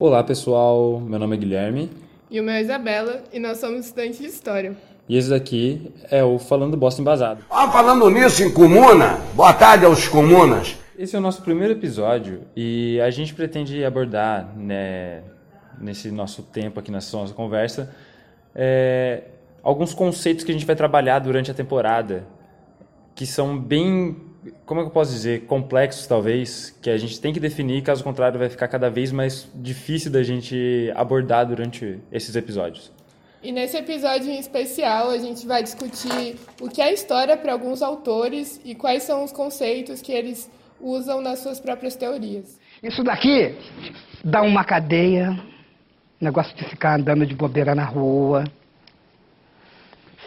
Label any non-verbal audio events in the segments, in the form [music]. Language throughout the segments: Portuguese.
Olá pessoal, meu nome é Guilherme. E o meu é Isabela, e nós somos estudantes de História. E esse daqui é o Falando Bosta Embasado. Ah, falando nisso em comuna, boa tarde aos comunas. Esse é o nosso primeiro episódio e a gente pretende abordar, né, nesse nosso tempo aqui nessa nossa conversa, é, alguns conceitos que a gente vai trabalhar durante a temporada, que são bem, como é que eu posso dizer, complexos talvez, que a gente tem que definir, caso contrário vai ficar cada vez mais difícil da gente abordar durante esses episódios. E nesse episódio em especial, a gente vai discutir o que é história para alguns autores e quais são os conceitos que eles usam nas suas próprias teorias. Isso daqui dá uma cadeia, negócio de ficar andando de bobeira na rua,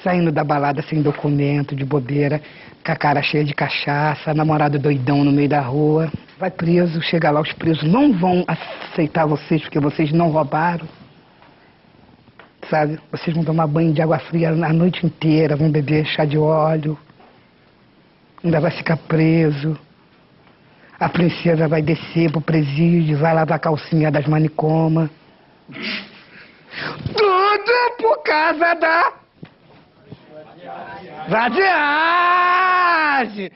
saindo da balada sem documento, de bobeira, com a cara cheia de cachaça, namorado doidão no meio da rua. Vai preso, chega lá, os presos não vão aceitar vocês porque vocês não roubaram sabe? Vocês vão tomar banho de água fria a noite inteira, vão beber chá de óleo, ainda vai ficar preso. A princesa vai descer pro presídio, vai lavar a calcinha das manicomas. Tudo por causa da vadiagem!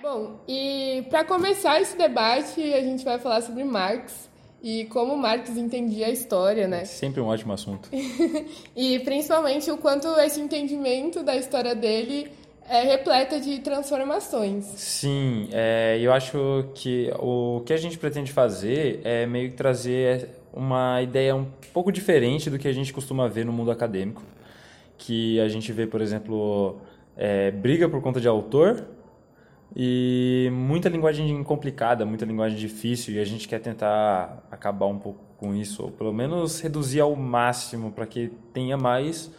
Bom, e para começar esse debate, a gente vai falar sobre Marx e como Marx entendia a história, né? Sempre um ótimo assunto. [laughs] e principalmente o quanto esse entendimento da história dele é repleta de transformações. Sim, é, eu acho que o que a gente pretende fazer é meio que trazer uma ideia um pouco diferente do que a gente costuma ver no mundo acadêmico. Que a gente vê, por exemplo, é, briga por conta de autor e muita linguagem complicada, muita linguagem difícil, e a gente quer tentar acabar um pouco com isso, ou pelo menos reduzir ao máximo para que tenha mais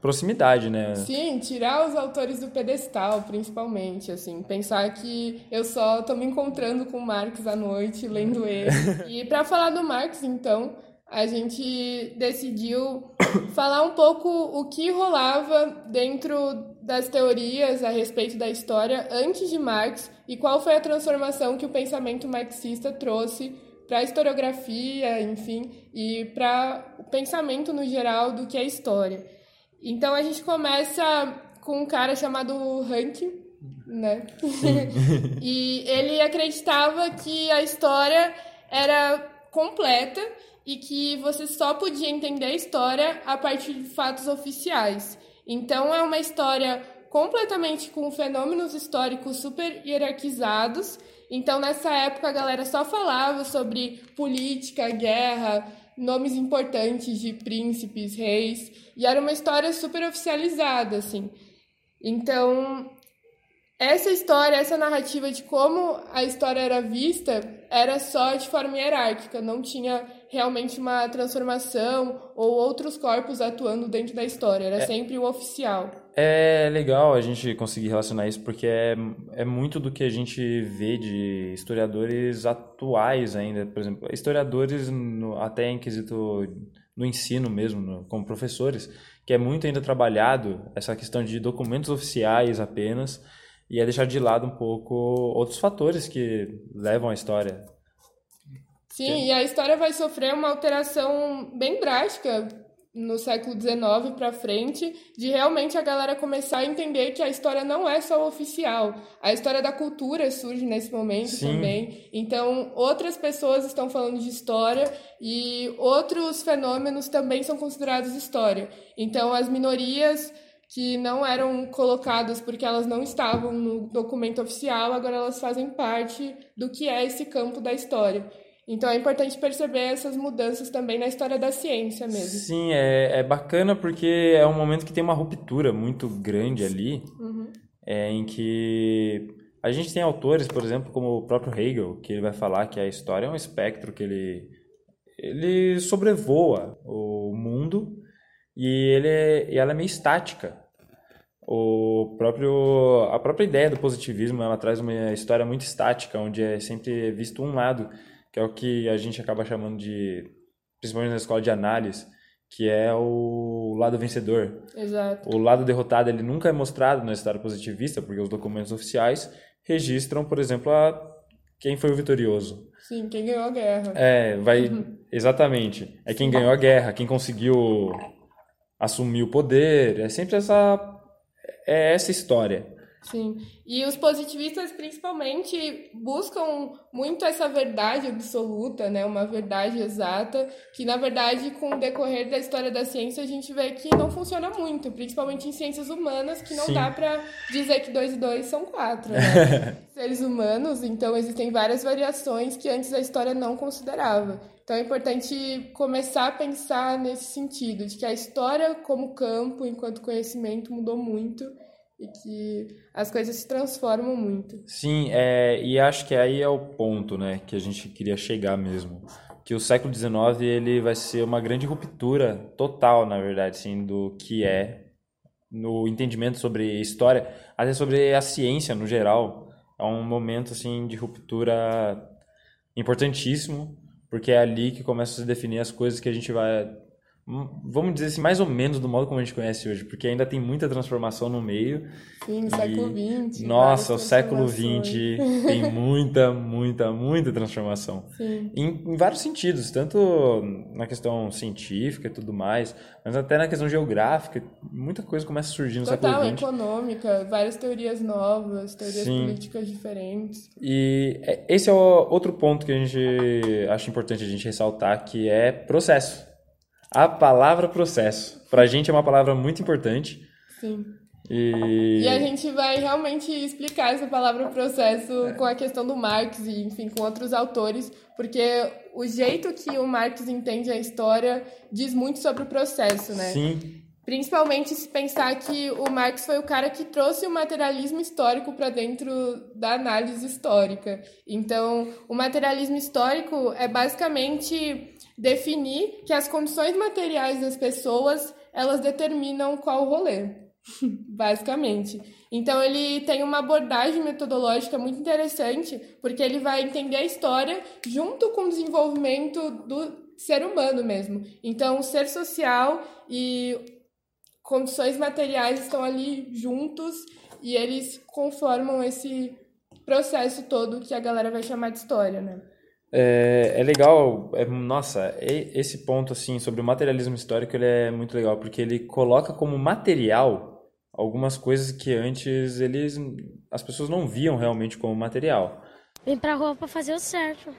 proximidade, né? Sim, tirar os autores do pedestal, principalmente, assim, pensar que eu só estou me encontrando com Marx à noite, lendo [laughs] ele. e para falar do Marx, então, a gente decidiu falar um pouco o que rolava dentro das teorias a respeito da história antes de Marx e qual foi a transformação que o pensamento marxista trouxe para a historiografia, enfim, e para o pensamento no geral do que é história. Então a gente começa com um cara chamado Rank, né? [laughs] e ele acreditava que a história era completa e que você só podia entender a história a partir de fatos oficiais. Então é uma história completamente com fenômenos históricos super hierarquizados. Então nessa época a galera só falava sobre política, guerra, nomes importantes de príncipes, reis, e era uma história super oficializada, assim. Então, essa história, essa narrativa de como a história era vista, era só de forma hierárquica, não tinha realmente uma transformação ou outros corpos atuando dentro da história, era é, sempre o oficial. É legal a gente conseguir relacionar isso, porque é, é muito do que a gente vê de historiadores atuais ainda, por exemplo, historiadores no, até em quesito no ensino mesmo, no, como professores, que é muito ainda trabalhado essa questão de documentos oficiais apenas, e é deixar de lado um pouco outros fatores que levam a história. Sim, e a história vai sofrer uma alteração bem drástica no século XIX para frente, de realmente a galera começar a entender que a história não é só oficial. A história da cultura surge nesse momento Sim. também. Então, outras pessoas estão falando de história e outros fenômenos também são considerados história. Então, as minorias que não eram colocadas porque elas não estavam no documento oficial, agora elas fazem parte do que é esse campo da história. Então é importante perceber essas mudanças também na história da ciência mesmo. Sim, é, é bacana porque é um momento que tem uma ruptura muito grande ali, uhum. é, em que a gente tem autores, por exemplo, como o próprio Hegel, que ele vai falar que a história é um espectro que ele, ele sobrevoa o mundo e, ele é, e ela é meio estática. O próprio, a própria ideia do positivismo ela traz uma história muito estática, onde é sempre visto um lado, que é o que a gente acaba chamando de, principalmente na escola de análise, que é o lado vencedor. Exato. O lado derrotado ele nunca é mostrado na história positivista, porque os documentos oficiais registram, por exemplo, a quem foi o vitorioso. Sim, quem ganhou a guerra. É, vai. Exatamente. É quem ganhou a guerra, quem conseguiu assumir o poder. É sempre essa. É essa história. Sim. E os positivistas, principalmente, buscam muito essa verdade absoluta, né? Uma verdade exata, que, na verdade, com o decorrer da história da ciência, a gente vê que não funciona muito, principalmente em ciências humanas, que não Sim. dá para dizer que dois e dois são quatro, né? [laughs] Seres humanos, então existem várias variações que antes a história não considerava. Então é importante começar a pensar nesse sentido, de que a história como campo, enquanto conhecimento, mudou muito e que as coisas se transformam muito. Sim, é, e acho que aí é o ponto, né, que a gente queria chegar mesmo, que o século XIX ele vai ser uma grande ruptura total, na verdade, assim, do que é no entendimento sobre história, até sobre a ciência no geral. É um momento assim de ruptura importantíssimo, porque é ali que começa a se definir as coisas que a gente vai vamos dizer assim, mais ou menos do modo como a gente conhece hoje, porque ainda tem muita transformação no meio. Sim, e... século XX. Nossa, o século XX [laughs] tem muita, muita, muita transformação. Sim. Em, em, vários sentidos, tanto na questão científica e tudo mais, mas até na questão geográfica, muita coisa começa a surgir no Total, século XX. econômica, várias teorias novas, teorias Sim. políticas diferentes. E é, esse é outro ponto que a gente acha importante a gente ressaltar, que é processo a palavra processo. Para a gente é uma palavra muito importante. Sim. E... e a gente vai realmente explicar essa palavra processo é. com a questão do Marx e, enfim, com outros autores, porque o jeito que o Marx entende a história diz muito sobre o processo, né? Sim. Principalmente se pensar que o Marx foi o cara que trouxe o materialismo histórico para dentro da análise histórica. Então, o materialismo histórico é basicamente definir que as condições materiais das pessoas elas determinam qual rolê, [laughs] basicamente. Então ele tem uma abordagem metodológica muito interessante, porque ele vai entender a história junto com o desenvolvimento do ser humano mesmo. Então, ser social e condições materiais estão ali juntos e eles conformam esse processo todo que a galera vai chamar de história, né? É, é legal, é, nossa, esse ponto assim sobre o materialismo histórico ele é muito legal porque ele coloca como material algumas coisas que antes eles as pessoas não viam realmente como material. Vem pra rua pra fazer o certo.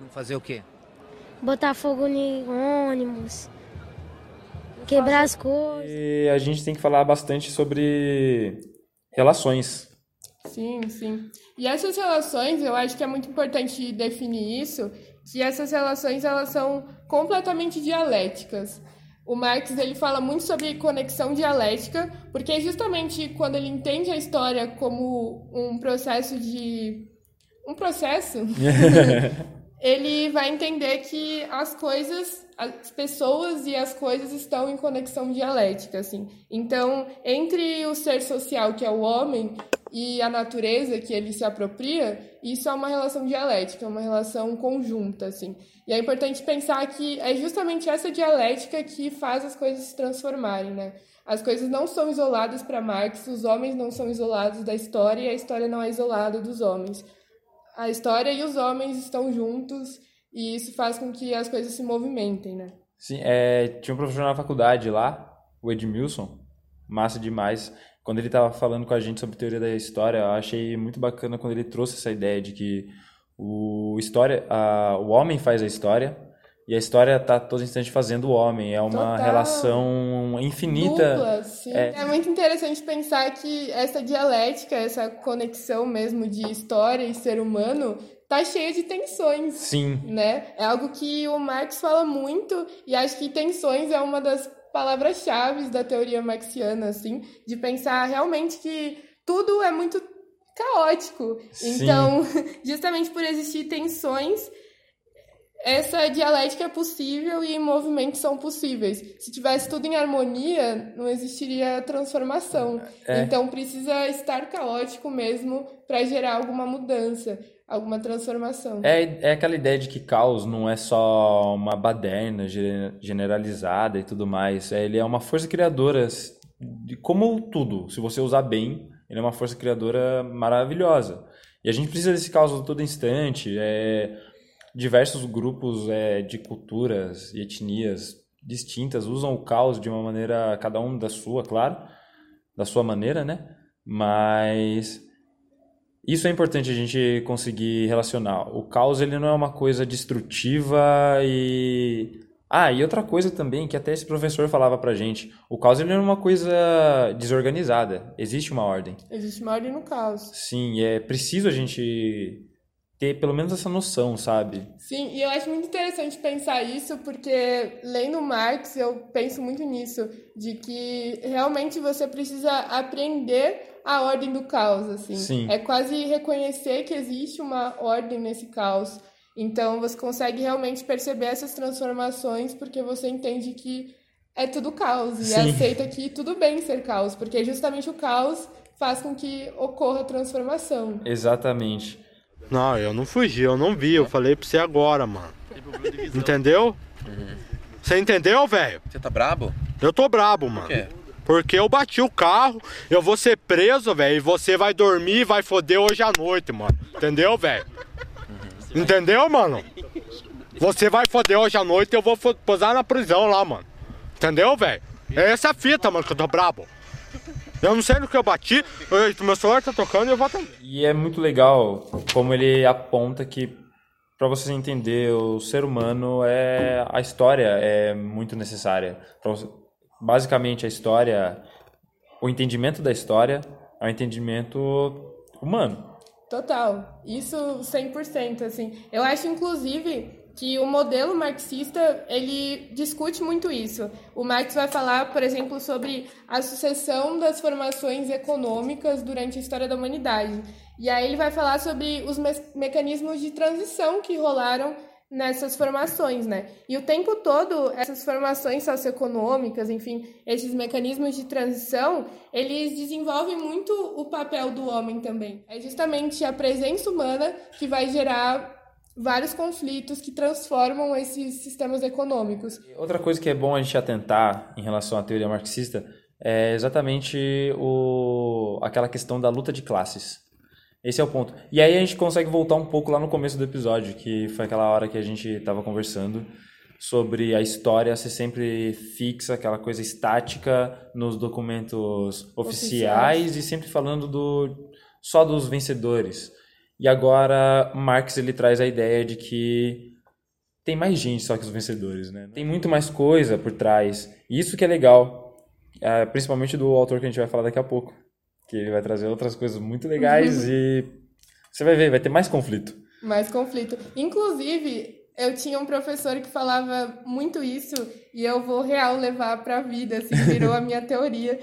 Não fazer o quê? Botar fogo em ônibus, quebrar as coisas. E a gente tem que falar bastante sobre relações. Sim, sim. E essas relações, eu acho que é muito importante definir isso, que essas relações elas são completamente dialéticas. O Marx ele fala muito sobre conexão dialética, porque justamente quando ele entende a história como um processo de um processo, [laughs] [laughs] ele vai entender que as coisas, as pessoas e as coisas estão em conexão dialética, assim. Então, entre o ser social, que é o homem, e a natureza que ele se apropria, isso é uma relação dialética, é uma relação conjunta, assim. E é importante pensar que é justamente essa dialética que faz as coisas se transformarem, né? As coisas não são isoladas para Marx, os homens não são isolados da história e a história não é isolada dos homens. A história e os homens estão juntos e isso faz com que as coisas se movimentem, né? Sim, é, tinha um professor na faculdade lá, o Edmilson, massa demais quando ele estava falando com a gente sobre teoria da história, eu achei muito bacana quando ele trouxe essa ideia de que o história, a, o homem faz a história e a história está todo instante fazendo o homem. É uma Total. relação infinita. Dupla, sim. É... é muito interessante pensar que essa dialética, essa conexão mesmo de história e ser humano tá cheia de tensões. Sim. Né? É algo que o Marx fala muito e acho que tensões é uma das palavras-chave da teoria marxiana, assim, de pensar realmente que tudo é muito caótico. Sim. Então, [laughs] justamente por existir tensões, essa dialética é possível e movimentos são possíveis. Se tivesse tudo em harmonia, não existiria transformação. É. Então, precisa estar caótico mesmo para gerar alguma mudança alguma transformação. É, é aquela ideia de que caos não é só uma baderna generalizada e tudo mais. É, ele é uma força criadora, como tudo. Se você usar bem, ele é uma força criadora maravilhosa. E a gente precisa desse caos a todo instante. É, diversos grupos é, de culturas e etnias distintas usam o caos de uma maneira, cada um da sua, claro, da sua maneira, né? Mas isso é importante a gente conseguir relacionar. O caos ele não é uma coisa destrutiva e ah, e outra coisa também que até esse professor falava pra gente, o caos ele não é uma coisa desorganizada, existe uma ordem. Existe uma ordem no caos. Sim, é preciso a gente ter pelo menos essa noção, sabe? Sim, e eu acho muito interessante pensar isso, porque lendo Marx eu penso muito nisso, de que realmente você precisa aprender a ordem do caos, assim. Sim. É quase reconhecer que existe uma ordem nesse caos. Então você consegue realmente perceber essas transformações porque você entende que é tudo caos Sim. e aceita que tudo bem ser caos, porque justamente o caos faz com que ocorra transformação. Exatamente. Não, eu não fugi, eu não vi, eu falei pra você agora, mano. Entendeu? Você entendeu, velho? Você tá brabo? Eu tô brabo, mano. Por quê? Porque eu bati o carro, eu vou ser preso, velho, e você vai dormir e vai foder hoje à noite, mano. Entendeu, velho? Entendeu, mano? Você vai foder hoje à noite e eu vou posar na prisão lá, mano. Entendeu, velho? É essa a fita, mano, que eu tô brabo. Eu não sei no que eu bati, eu- meu celular tá tocando e eu vou atender. E é muito legal como ele aponta que para você entender o ser humano é a história é muito necessária. Basicamente a história, o entendimento da história é um entendimento humano. Total, isso 100%, assim. Eu acho, inclusive, que o modelo marxista, ele discute muito isso. O Marx vai falar, por exemplo, sobre a sucessão das formações econômicas durante a história da humanidade. E aí ele vai falar sobre os me mecanismos de transição que rolaram nessas formações, né? E o tempo todo, essas formações socioeconômicas, enfim, esses mecanismos de transição, eles desenvolvem muito o papel do homem também. É justamente a presença humana que vai gerar vários conflitos que transformam esses sistemas econômicos. Outra coisa que é bom a gente atentar em relação à teoria marxista é exatamente o, aquela questão da luta de classes. Esse é o ponto. E aí a gente consegue voltar um pouco lá no começo do episódio, que foi aquela hora que a gente estava conversando sobre a história ser sempre fixa, aquela coisa estática nos documentos oficiais, Oficiais. e sempre falando do só dos vencedores. E agora Marx ele traz a ideia de que tem mais gente só que os vencedores, né? Tem muito mais coisa por trás. E isso que é legal, é, principalmente do autor que a gente vai falar daqui a pouco, que ele vai trazer outras coisas muito legais e você vai ver, vai ter mais conflito. mais conflito. Inclusive, eu tinha um professor que falava muito isso e eu vou real levar para a vida, assim, virou a minha teoria.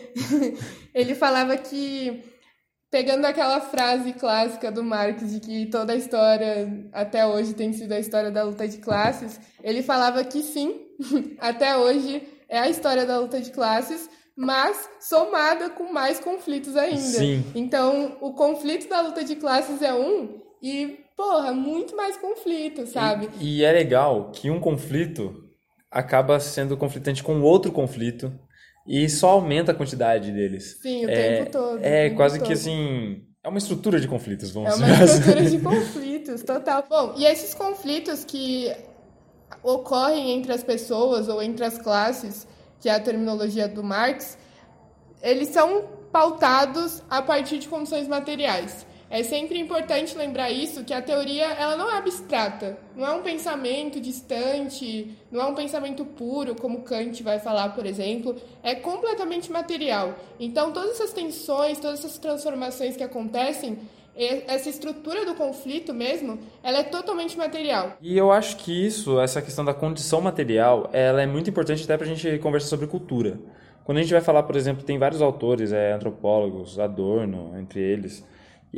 [laughs] Ele falava que pegando aquela frase clássica do Marx de que toda a história até hoje tem sido a história da luta de classes, ele falava que sim, [laughs] até hoje é a história da luta de classes, mas somada com mais conflitos ainda. Sim. Então, o conflito da luta de classes é um e, porra, muito mais conflito, sabe? E, e é legal que um conflito acaba sendo conflitante com outro conflito e só aumenta a quantidade deles. Sim, o é, tempo todo. É tempo quase todo. que assim, é uma estrutura de conflitos, vamos É uma dizer assim. estrutura de [laughs] conflitos, total. Bom, e esses conflitos que ocorrem entre as pessoas ou entre as classes, que é a terminologia do Marx, eles são pautados a partir de condições materiais. É sempre importante lembrar isso, que a teoria ela não é abstrata, não é um pensamento distante, não é um pensamento puro, como Kant vai falar, por exemplo, é completamente material. Então, todas essas tensões, todas essas transformações que acontecem, essa estrutura do conflito mesmo, ela é totalmente material. E eu acho que isso, essa questão da condição material, ela é muito importante até pra gente conversar sobre cultura. Quando a gente vai falar, por exemplo, tem vários autores, é, antropólogos, Adorno, entre eles,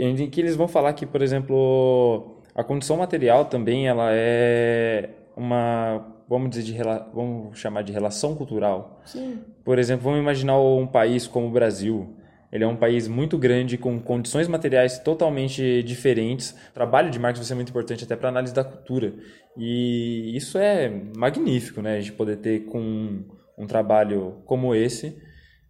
em que eles vão falar que, por exemplo, a condição material também ela é uma, vamos dizer, de, vamos chamar de relação cultural. Sim. Por exemplo, vamos imaginar um país como o Brasil. Ele é um país muito grande, com condições materiais totalmente diferentes. O trabalho de Marx vai ser muito importante até para análise da cultura. E isso é magnífico, né? A gente poder ter com um trabalho como esse,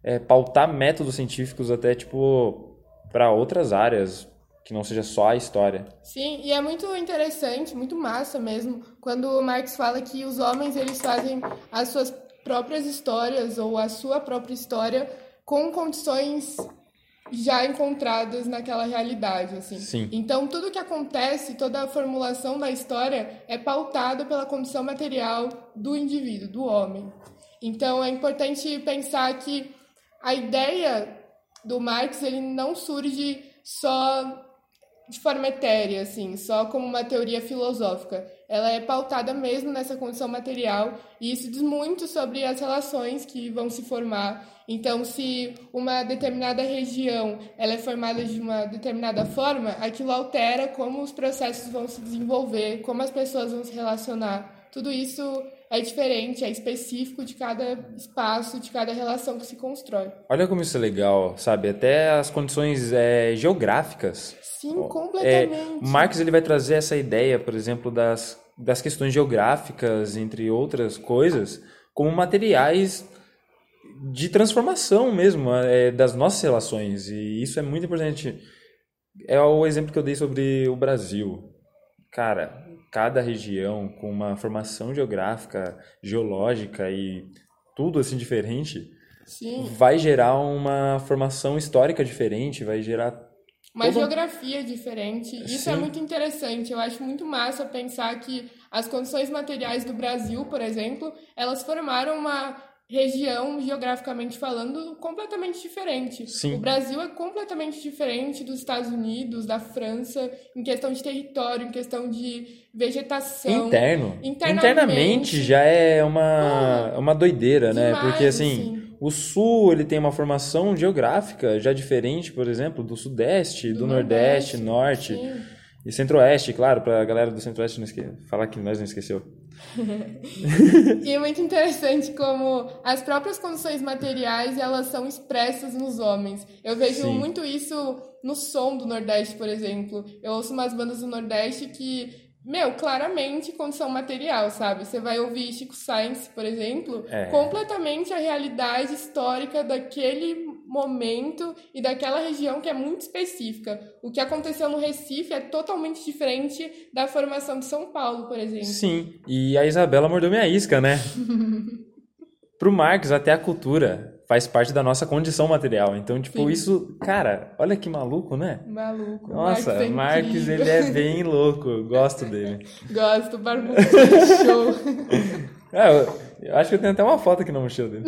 é, pautar métodos científicos até, tipo, para outras áreas que não seja só a história. Sim, e é muito interessante, muito massa mesmo, quando o Marx fala que os homens eles fazem as suas próprias histórias ou a sua própria história com condições já encontradas naquela realidade, assim. Sim. Então, tudo que acontece, toda a formulação da história é pautada pela condição material do indivíduo, do homem. Então, é importante pensar que a ideia do Marx, ele não surge só de forma etérea, assim, só como uma teoria filosófica. Ela é pautada mesmo nessa condição material e isso diz muito sobre as relações que vão se formar. Então, se uma determinada região ela é formada de uma determinada forma, aquilo altera como os processos vão se desenvolver, como as pessoas vão se relacionar. Tudo isso é diferente, é específico de cada espaço, de cada relação que se constrói. Olha como isso é legal, sabe? Até as condições é, geográficas. Sim, É, completamente. Marx ele vai trazer essa ideia, por exemplo, das, das questões geográficas, entre outras coisas, como materiais de transformação mesmo é, das nossas relações. E isso é muito importante. É o exemplo que eu dei sobre o Brasil. Cara, cada região com uma formação geográfica, geológica e tudo assim diferente, Sim, vai gerar uma formação histórica diferente, vai gerar uma todo- geografia diferente. Isso é Sim. muito interessante. Eu acho muito massa pensar que as condições materiais do Brasil, por exemplo, elas formaram uma região, geograficamente falando, completamente diferente. Sim. O Brasil é completamente diferente dos Estados Unidos, da França, em questão de território, em questão de vegetação. Interno. Internamente. Já é uma, uma doideira, né? demais, Porque assim, assim. o sul ele tem uma formação geográfica já diferente, por exemplo, do sudeste, do, nordeste, norte sim. e centro-oeste, claro, pra galera do centro-oeste não esque... falar que nós não esqueceu. [laughs] E é muito interessante como as próprias condições materiais elas são expressas nos homens. Eu vejo Sim. muito isso no som do Nordeste, por exemplo. Eu ouço umas bandas do Nordeste que, meu, claramente condição material, sabe? Você vai ouvir Chico Sainz, por exemplo, É. completamente a realidade histórica daquele momento e daquela região que é muito específica. O que aconteceu no Recife é totalmente diferente da formação de São Paulo, por exemplo. Sim, e a Isabela mordeu minha isca, né? [laughs] Pro Marx, até a cultura faz parte da nossa condição material. Então, tipo, Sim. isso, cara, olha que maluco, né? Maluco. Nossa, Marx é Marx, ele é bem [laughs] louco, gosto dele. Gosto, barbudo, show. Ah, [laughs] eu, eu acho que eu tenho até uma foto aqui na mochila dele.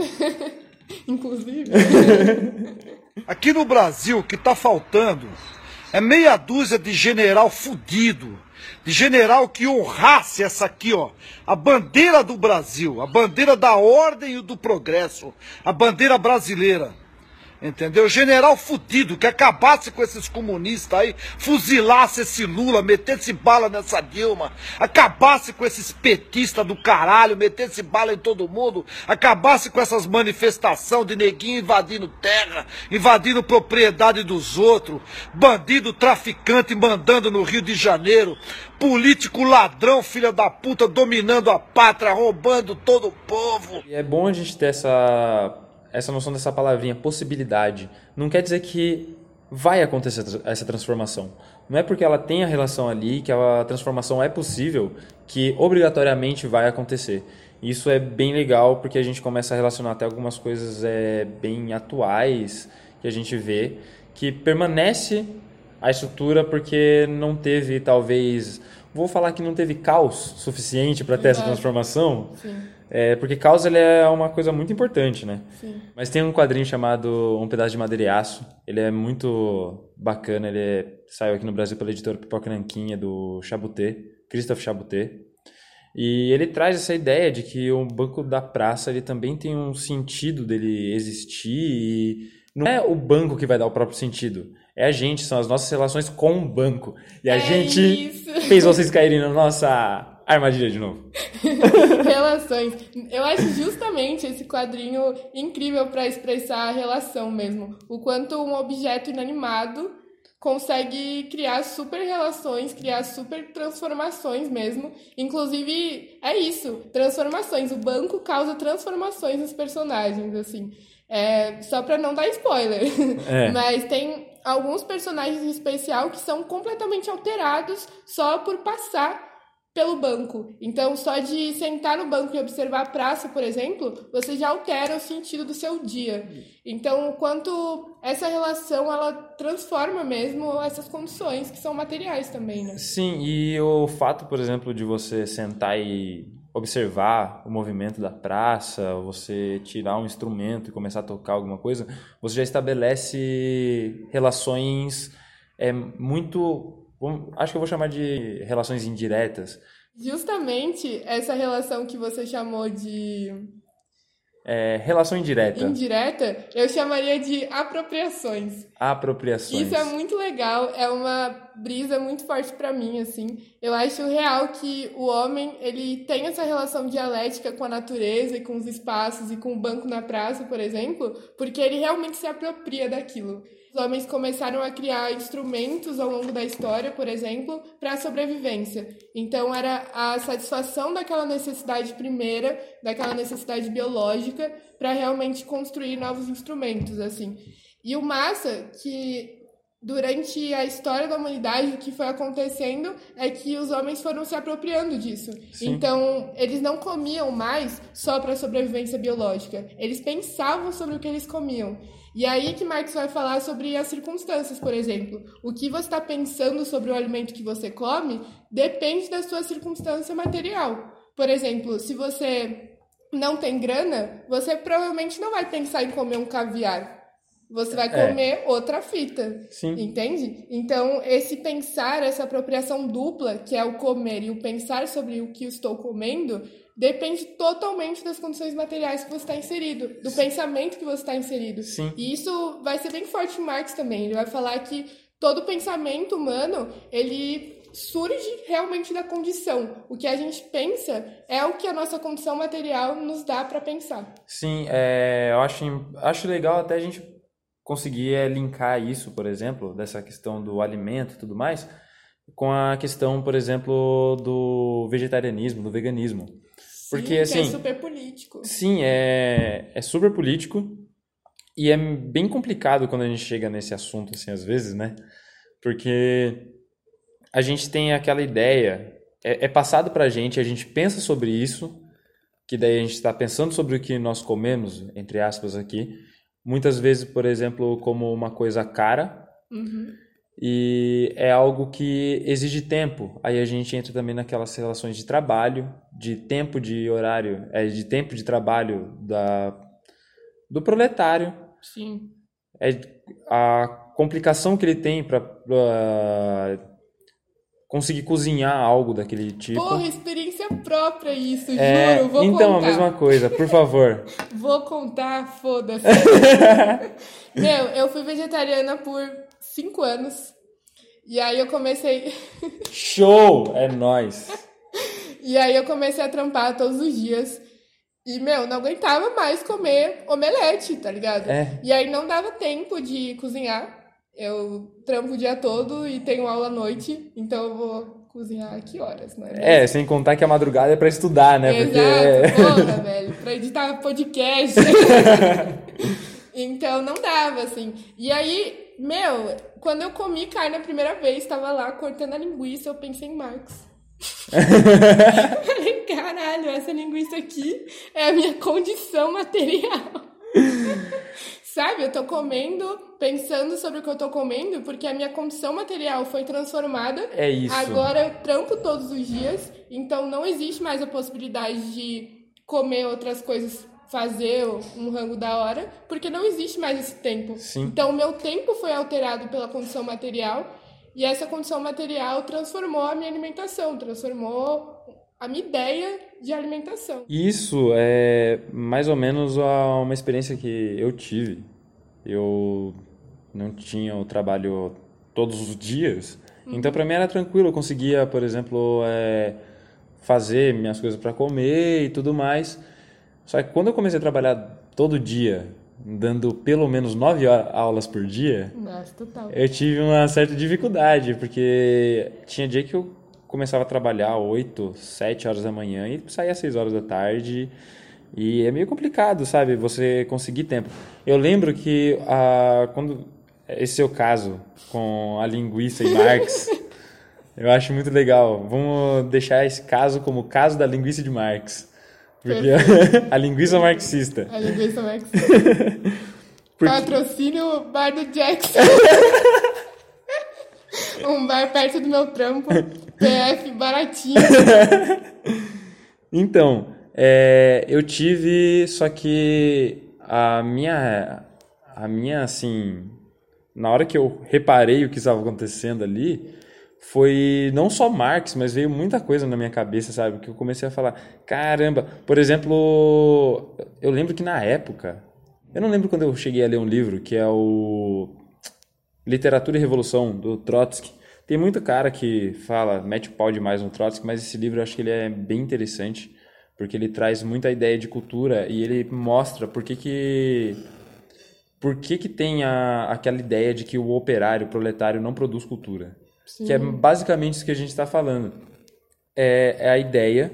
Inclusive. [laughs] Aqui no Brasil, o que está faltando é meia dúzia de general fudido, de general que honrasse essa aqui, ó, a bandeira do Brasil, a bandeira da ordem e do progresso, a bandeira brasileira. Entendeu? General fudido, que acabasse com esses comunistas aí, fuzilasse esse Lula, metesse bala nessa Dilma, acabasse com esses petistas do caralho, metesse bala em todo mundo, acabasse com essas manifestações de neguinho invadindo terra, invadindo propriedade dos outros, bandido traficante mandando no Rio de Janeiro, político ladrão, filha da puta, dominando a pátria, roubando todo o povo. É bom a gente ter essa, essa noção dessa palavrinha, possibilidade. Não quer dizer que vai acontecer essa transformação. Não é porque ela tem a relação ali, que a transformação é possível, que obrigatoriamente vai acontecer. Isso é bem legal porque a gente começa a relacionar até algumas coisas é, bem atuais que a gente vê, que permanece a estrutura porque não teve, talvez. Vou falar que não teve caos suficiente para ter essa transformação. Sim, É, porque caos ele é uma coisa muito importante, né? sim. Mas tem um quadrinho chamado Um Pedaço de Madeira e Aço. Ele é muito bacana. Ele é- saiu aqui no Brasil pela editora Pipoca Nanquinha, do Chabuté, Christophe Chabuté. E ele traz essa ideia de que o Banco da Praça ele também tem um sentido dele existir e não é o banco que vai dar o próprio sentido. É a gente, são as nossas relações com o banco. E a É gente isso. fez vocês caírem na nossa armadilha de novo. [laughs] Relações. Eu acho justamente esse quadrinho incrível para expressar a relação mesmo. O quanto um objeto inanimado consegue criar super relações, criar super transformações mesmo. Inclusive, é isso, transformações. O banco causa transformações nos personagens, assim. É, só para não dar spoiler. [laughs] É. Mas tem alguns personagens em especial que são completamente alterados só por passar pelo banco. Então, só de sentar no banco e observar a praça, por exemplo, você já altera o sentido do seu dia. Então, quanto essa relação ela transforma mesmo essas condições que são materiais também, né? Sim, e o fato, por exemplo, de você sentar e observar o movimento da praça, você tirar um instrumento e começar a tocar alguma coisa, você já estabelece relações é, muito acho que eu vou chamar de relações indiretas. Justamente essa relação que você chamou de. É, relação indireta. Indireta, eu chamaria de apropriações. Apropriações. Isso é muito legal, é uma brisa muito forte para mim, assim. Eu acho real que o homem, ele tem essa relação dialética com a natureza e com os espaços e com o banco na praça, por exemplo, porque ele realmente se apropria daquilo. Os homens começaram a criar instrumentos ao longo da história, por exemplo, para a sobrevivência. Então, era a satisfação daquela necessidade primeira, daquela necessidade biológica, para realmente construir novos instrumentos, assim. E o massa que durante a história da humanidade o que foi acontecendo é que os homens foram se apropriando disso. Sim. Então, eles não comiam mais só para sobrevivência biológica. Eles pensavam sobre o que eles comiam. E aí que Marx vai falar sobre as circunstâncias, por exemplo. O que você está pensando sobre o alimento que você come depende da sua circunstância material. Por exemplo, se você não tem grana, você provavelmente não vai pensar em comer um caviar. Você vai é. comer é. outra fita. Sim. Entende? Então, esse pensar, essa apropriação dupla, que é o comer e o pensar sobre o que estou comendo, depende totalmente das condições materiais que você está inserido, do pensamento que você está inserido. Sim. E isso vai ser bem forte em Marx também. Ele vai falar que todo pensamento humano, ele surge realmente da condição. O que a gente pensa é o que a nossa condição material nos dá para pensar. Sim, é, eu acho, acho legal até a gente conseguir é, linkar isso, por exemplo, dessa questão do alimento e tudo mais, com a questão, por exemplo, do vegetarianismo, do veganismo. Porque, sim, assim, é super político. Sim, é, é super político e é bem complicado quando a gente chega nesse assunto, assim, às vezes, né? Porque a gente tem aquela ideia, é, é passado pra gente, a gente pensa sobre isso, que daí a gente está pensando sobre o que nós comemos, entre aspas aqui, muitas vezes, por exemplo, como uma coisa cara, uhum e é algo que exige tempo. Aí a gente entra também naquelas relações de trabalho, de tempo de horário, é de tempo de trabalho da do proletário. Sim. É a complicação que ele tem para conseguir cozinhar algo daquele tipo. Porra, experiência própria isso, é, juro. Vou então, contar. a mesma coisa, por favor. [laughs] Vou contar, foda-se. [laughs] Meu, eu fui vegetariana por cinco anos. E aí eu comecei. [laughs] Show! É nós. e aí eu comecei a trampar todos os dias. E, meu, não aguentava mais comer omelete, tá ligado? É. E aí não dava tempo de cozinhar. Eu trampo o dia todo e tenho aula à noite, então eu vou cozinhar que horas, né? É, sem contar que a madrugada é pra estudar, né? Exato, Porque... [laughs] porra, velho, pra editar podcast. [laughs] então não dava, assim. E aí meu, quando eu comi carne a primeira vez, tava lá cortando a linguiça, eu pensei em Marx. [laughs] Falei, caralho, essa linguiça aqui é a minha condição material. Sabe, eu tô comendo, pensando sobre o que eu tô comendo, porque a minha condição material foi transformada. É isso. Agora eu trampo todos os dias, então não existe mais a possibilidade de comer outras coisas fazer um rango da hora, porque não existe mais esse tempo. Sim. Então, o meu tempo foi alterado pela condição material e essa condição material transformou a minha alimentação, transformou a minha ideia de alimentação. Isso é mais ou menos uma experiência que eu tive. Eu não tinha o trabalho todos os dias, uhum. então para mim era tranquilo. Eu conseguia, por exemplo, é, fazer minhas coisas para comer e tudo mais. Só que quando eu comecei a trabalhar todo dia, dando pelo menos nove aulas por dia, Nossa, eu tive uma certa dificuldade, porque tinha dia que eu começava a trabalhar oito, sete horas da manhã e saía às seis horas da tarde. E é meio complicado, sabe? Você conseguir tempo. Eu lembro que ah, quando esse seu caso com a linguiça e Marx, [laughs] eu acho muito legal. Vamos deixar esse caso como o caso da linguiça de Marx. Porque [laughs] a linguiça marxista. A linguiça marxista. [laughs] Porque... Patrocínio Bar do Jackson. [laughs] um bar perto do meu trampo. PF baratinho. [laughs] então, é, eu tive, só que a minha, a minha, assim, na hora que eu reparei o que estava acontecendo ali, foi não só Marx, mas veio muita coisa na minha cabeça, sabe? Que eu comecei a falar, caramba, por exemplo, eu lembro que na época, eu não lembro quando eu cheguei a ler um livro que é o Literatura e Revolução do Trotsky. Tem muito cara que fala, mete o pau demais no Trotsky, mas esse livro eu acho que ele é bem interessante, porque ele traz muita ideia de cultura e ele mostra por que que por que que tem a, aquela ideia de que o operário, o proletário não produz cultura. Sim. Que é basicamente isso que a gente está falando. É, é a ideia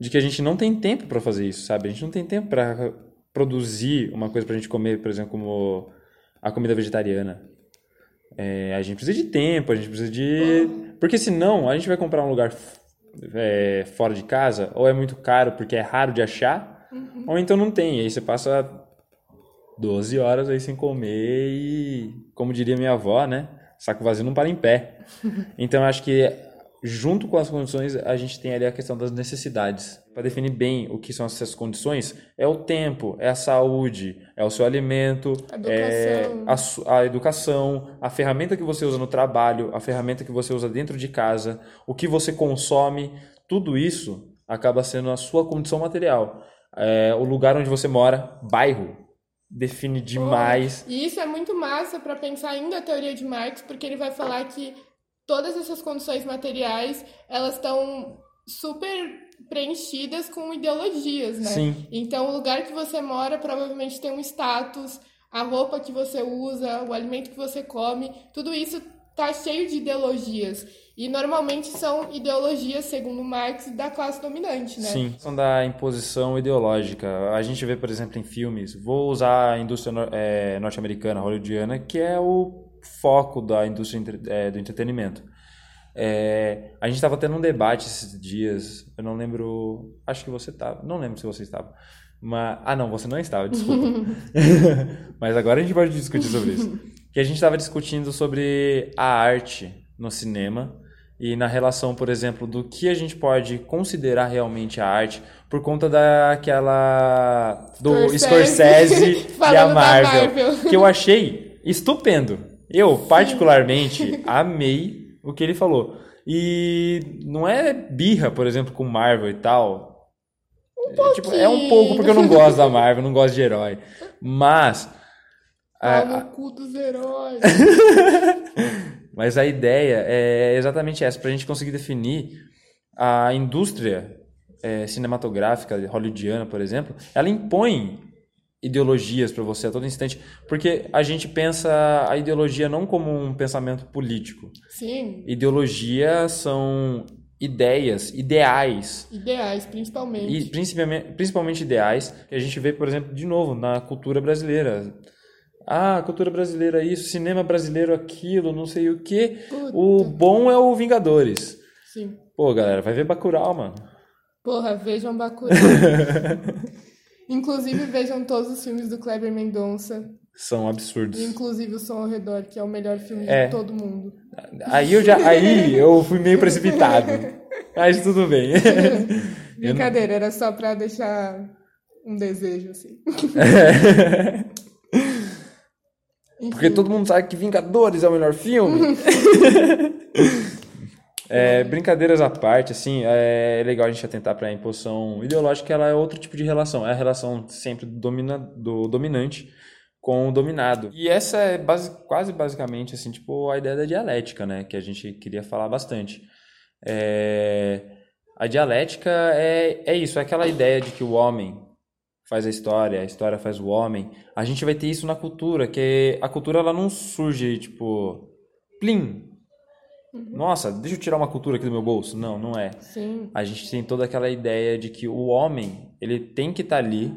de que a gente não tem tempo para fazer isso, sabe? A gente não tem tempo para produzir uma coisa para a gente comer, por exemplo, como a comida vegetariana. É, a gente precisa de tempo, a gente precisa de. Porque senão a gente vai comprar um lugar é, fora de casa, ou é muito caro porque é raro de achar, uhum. ou então não tem. E aí você passa 12 horas aí sem comer e, como diria minha avó, né? Saco vazio não para em pé. [laughs] Então eu acho que junto com as condições, a gente tem ali a questão das necessidades. Para definir bem o que são essas condições, é o tempo, é a saúde, é o seu alimento, é a, a, educação, a ferramenta que você usa no trabalho, a ferramenta que você usa dentro de casa, o que você consome, tudo isso acaba sendo a sua condição material. É, o lugar onde você mora, bairro, define demais. e isso é muito massa para pensar ainda a teoria de Marx, porque ele vai falar que todas essas condições materiais, elas estão super preenchidas com ideologias, né? Sim. Então, o lugar que você mora provavelmente tem um status, a roupa que você usa, o alimento que você come, tudo isso tá cheio de ideologias. E normalmente são ideologias, segundo Marx, da classe dominante, né? Sim, são da imposição ideológica. A gente vê, por exemplo, em filmes, vou usar a indústria é, norte-americana, hollywoodiana, que é o foco da indústria é, do entretenimento. É, a gente estava tendo um debate esses dias, eu não lembro, acho que você estava, não lembro se você estava, mas, ah não, você não estava, desculpa. [laughs] [laughs] mas agora a gente pode discutir sobre isso. Que a gente estava discutindo sobre a arte no cinema e na relação, por exemplo, do que a gente pode considerar realmente a arte por conta daquela do Scorsese, Scorsese [laughs] e a Marvel, Marvel, que eu achei estupendo. Eu, particularmente, [laughs] amei o que ele falou. E não é birra, por exemplo, com Marvel e tal. Um é, tipo, é um pouco porque eu não gosto da Marvel, não gosto de herói. Mas. Ah, a, no cu dos heróis. [laughs] Mas a ideia é exatamente essa, para a gente conseguir definir a indústria é, cinematográfica hollywoodiana, por exemplo, ela impõe ideologias para você a todo instante, porque a gente pensa a ideologia não como um pensamento político. Sim. Ideologia são ideias, ideais. Ideais, principalmente. E principalmente, principalmente ideais que a gente vê, por exemplo, de novo na cultura brasileira. Ah, cultura brasileira isso, cinema brasileiro aquilo, não sei o que. O bom é o Vingadores. Sim. Pô, galera, vai ver Bacurau, mano. Porra, vejam Bacurau. [laughs] Inclusive, vejam todos os filmes do Kleber Mendonça. São absurdos. Inclusive o Som ao Redor, que é o melhor filme é. de todo mundo. Aí eu já aí eu fui meio precipitado. Mas tudo bem. Brincadeira, era só pra deixar um desejo, assim. [laughs] Porque todo mundo sabe que Vingadores é o melhor filme. [laughs] É, brincadeiras à parte, assim, é legal a gente atentar para a imposição ideológica, ela é outro tipo de relação, é a relação sempre do, domina, do dominante com o dominado. E essa é base, quase basicamente, assim, tipo, a ideia da dialética, né, que a gente queria falar bastante. É, a dialética é, é isso, é aquela ideia de que o homem faz a história, a história faz o homem. A gente vai ter isso na cultura, que a cultura ela não surge, tipo, plim, Uhum. Nossa, deixa eu tirar uma cultura aqui do meu bolso. Não, não é. Sim. A gente tem toda aquela ideia de que o homem, ele tem que estar tá ali,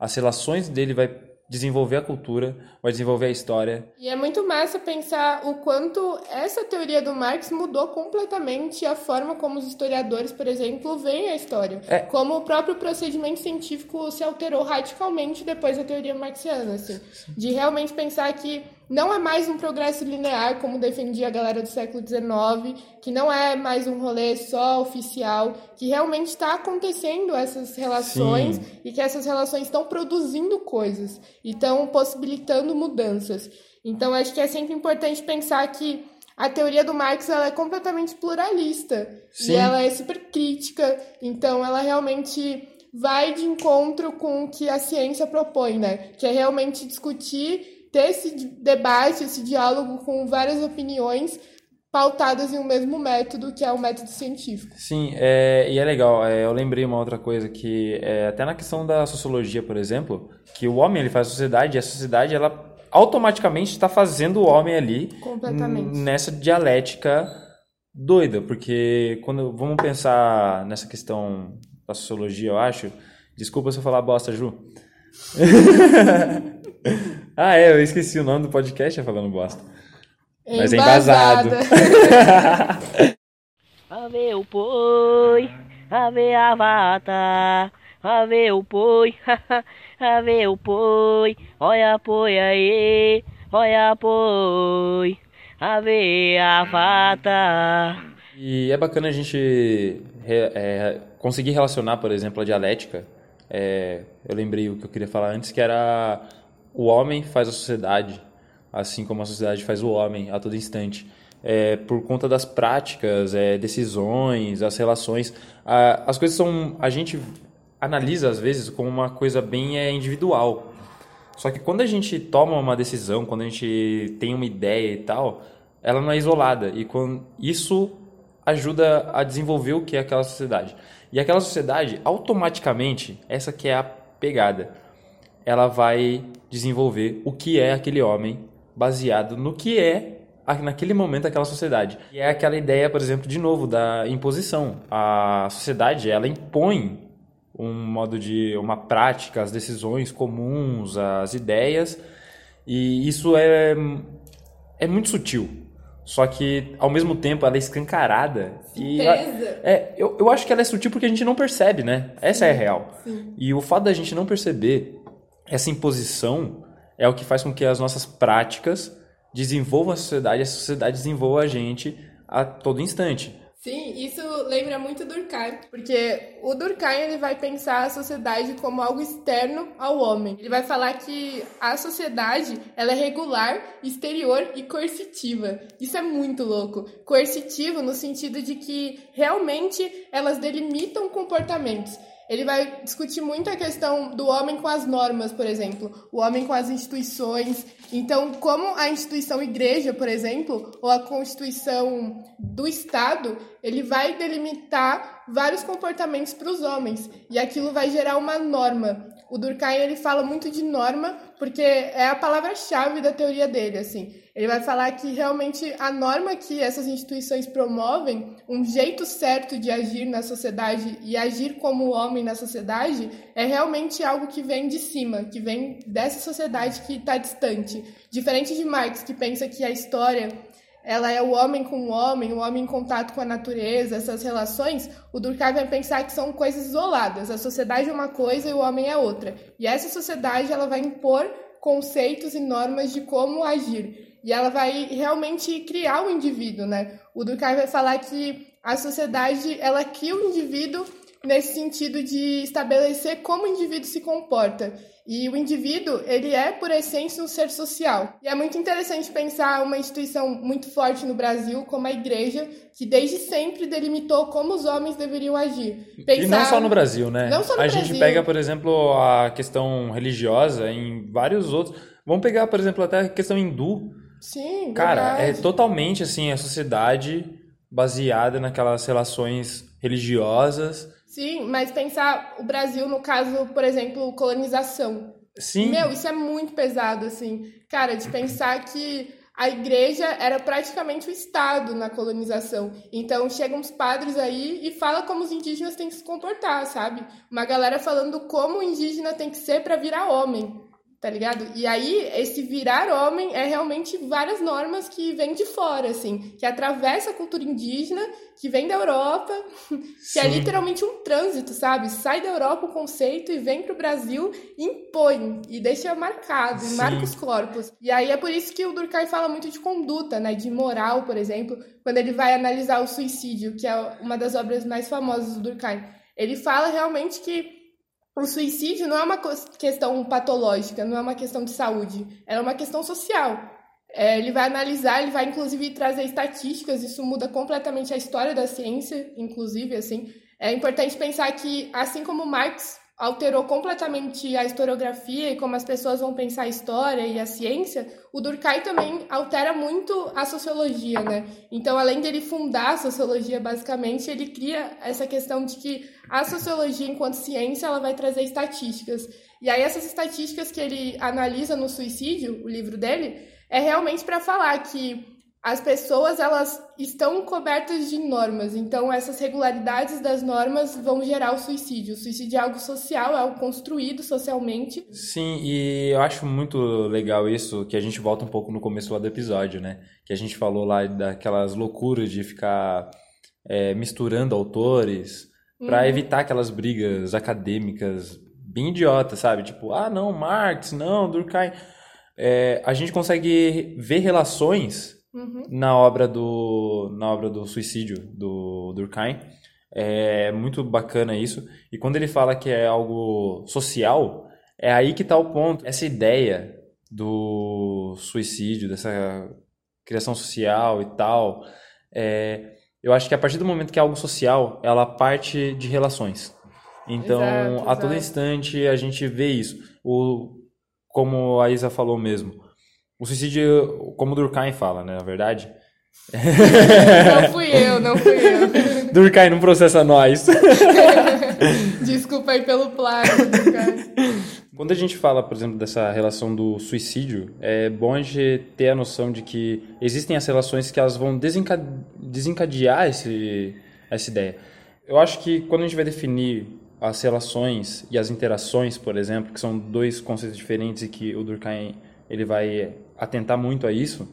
as relações dele vai desenvolver a cultura, vai desenvolver a história. E é muito massa pensar o quanto essa teoria do Marx mudou completamente a forma como os historiadores, por exemplo, veem a história. É. Como o próprio procedimento científico se alterou radicalmente depois da teoria marxiana, assim. De realmente pensar que não é mais um progresso linear, como defendia a galera do século XIX, que não é mais um rolê só oficial, que realmente está acontecendo essas relações Sim. e que essas relações estão produzindo coisas e estão possibilitando mudanças. Então, acho que é sempre importante pensar que a teoria do Marx ela é completamente pluralista Sim. e ela é super crítica, então ela realmente vai de encontro com o que a ciência propõe, né? Que é realmente discutir, ter esse debate, esse diálogo com várias opiniões pautadas em um mesmo método, que é o método científico. Sim, é, e é legal. é, eu lembrei uma outra coisa que é, até na questão da sociologia, por exemplo, que o homem ele faz a sociedade e a sociedade ela automaticamente está fazendo o homem ali nessa dialética doida, porque quando vamos pensar nessa questão da sociologia, eu acho. Desculpa se eu falar bosta, Ju. [laughs] [laughs] ah, é, eu esqueci o nome do podcast é falando bosta. Mas é embasado. Ave [laughs] o poi, ave a vata, ave o poi, ave [laughs] o poi, olha poi aí, olha poi, ave a vata. E é bacana a gente é, conseguir relacionar, por exemplo, a dialética. É, eu lembrei o que eu queria falar antes, que era o homem faz a sociedade, assim como a sociedade faz o homem a todo instante. É, por conta das práticas, é, decisões, as relações, a- as coisas são a gente analisa às vezes como uma coisa bem é, individual. Só que quando a gente toma uma decisão, quando a gente tem uma ideia e tal, ela não é isolada. E quando, isso ajuda a desenvolver o que é aquela sociedade. E aquela sociedade, automaticamente, essa que é a pegada, ela vai desenvolver o que é aquele homem baseado no que é naquele momento aquela sociedade. E é aquela ideia, por exemplo, de novo, da imposição. A sociedade, ela impõe um modo de uma prática, as decisões comuns, as ideias, e isso é é muito sutil. Só que ao mesmo tempo ela é escancarada e Pesa. é, eu, eu acho que ela é sutil porque a gente não percebe, né? Essa é a real. Sim. E o fato da gente não perceber essa imposição é o que faz com que as nossas práticas desenvolvam a sociedade, e a sociedade desenvolva a gente a todo instante. Sim, isso lembra muito Durkheim, porque o Durkheim ele vai pensar a sociedade como algo externo ao homem. Ele vai falar que a sociedade ela é regular, exterior e coercitiva. Isso é muito louco. Coercitivo no sentido de que realmente elas delimitam comportamentos. Ele vai discutir muito a questão do homem com as normas, por exemplo, o homem com as instituições. Então, como a instituição igreja, por exemplo, ou a constituição do Estado, ele vai delimitar vários comportamentos para os homens e aquilo vai gerar uma norma. O Durkheim ele fala muito de norma porque é a palavra-chave da teoria dele, assim. Ele vai falar que realmente a norma que essas instituições promovem, um jeito certo de agir na sociedade e agir como homem na sociedade, é realmente algo que vem de cima, que vem dessa sociedade que está distante. Diferente de Marx, que pensa que a história ela é o homem com o homem, o homem em contato com a natureza, essas relações, o Durkheim vai pensar que são coisas isoladas. A sociedade é uma coisa e o homem é outra. E essa sociedade ela vai impor conceitos e normas de como agir. E ela vai realmente criar o indivíduo, né? O Durkheim vai falar que a sociedade, ela cria o indivíduo nesse sentido de estabelecer como o indivíduo se comporta. E o indivíduo, ele é, por essência, um ser social. E é muito interessante pensar uma instituição muito forte no Brasil, como a igreja, que desde sempre delimitou como os homens deveriam agir. E não só no Brasil, né? Não só no a Brasil. gente pega, por exemplo, a questão religiosa em vários outros. Vamos pegar, por exemplo, até a questão hindu. Sim, Cara, verdade. é totalmente assim a sociedade baseada naquelas relações religiosas. Sim, mas pensar o Brasil no caso, por exemplo, colonização. Sim. Meu, isso é muito pesado, assim. Cara, de pensar que a igreja era praticamente o Estado na colonização. Então chegam uns padres aí e fala como os indígenas têm que se comportar, sabe? Uma galera falando como o indígena tem que ser para virar homem. Tá ligado? E aí, esse virar homem é realmente várias normas que vêm de fora, assim, que atravessa a cultura indígena, que vem da Europa, [laughs] que é Sim. literalmente um trânsito, sabe? Sai da Europa o conceito e vem pro Brasil e impõe, e deixa marcado, e Sim. marca os corpos. E aí é por isso que o Durkheim fala muito de conduta, né? De moral, por exemplo, quando ele vai analisar o suicídio, que é uma das obras mais famosas do Durkheim. Ele fala realmente que o suicídio não é uma questão patológica, não é uma questão de saúde, é uma questão social. É, ele vai analisar, ele vai inclusive trazer estatísticas, isso muda completamente a história da ciência, inclusive, assim. É importante pensar que, assim como Marx alterou completamente a historiografia e como as pessoas vão pensar a história e a ciência, o Durkheim também altera muito a sociologia, né? Então, além dele fundar a sociologia, basicamente, ele cria essa questão de que a sociologia, enquanto ciência, ela vai trazer estatísticas. E aí, essas estatísticas que ele analisa no Suicídio, o livro dele, é realmente para falar que as pessoas elas estão cobertas de normas, então essas regularidades das normas vão gerar o suicídio. O suicídio é algo social, é algo construído socialmente. Sim, e eu acho muito legal isso, que a gente volta um pouco no começo do episódio, né? Que a gente falou lá daquelas loucuras de ficar é, misturando autores para Uhum. evitar aquelas brigas acadêmicas bem idiotas, sabe? Tipo, ah, não, Marx, não, Durkheim. É, a gente consegue ver relações Uhum. na obra do na obra do suicídio do Durkheim. É muito bacana isso. E quando ele fala que é algo social é aí que está o ponto. Essa ideia do suicídio dessa criação social e tal é, eu acho que a partir do momento que é algo social ela parte de relações. Então Exato, a todo instante a gente vê isso. O como a Isa falou mesmo o suicídio, como Durkheim fala, né, na verdade. Não fui eu, não fui eu. [laughs] Durkheim não processa nós. [laughs] Desculpa aí pelo plágio, Durkheim. Quando a gente fala, por exemplo, dessa relação do suicídio, é bom a gente ter a noção de que existem as relações que elas vão desenca- desencadear esse, essa ideia. Eu acho que quando a gente vai definir as relações e as interações, por exemplo, que são dois conceitos diferentes e que o Durkheim ele vai atentar muito a isso,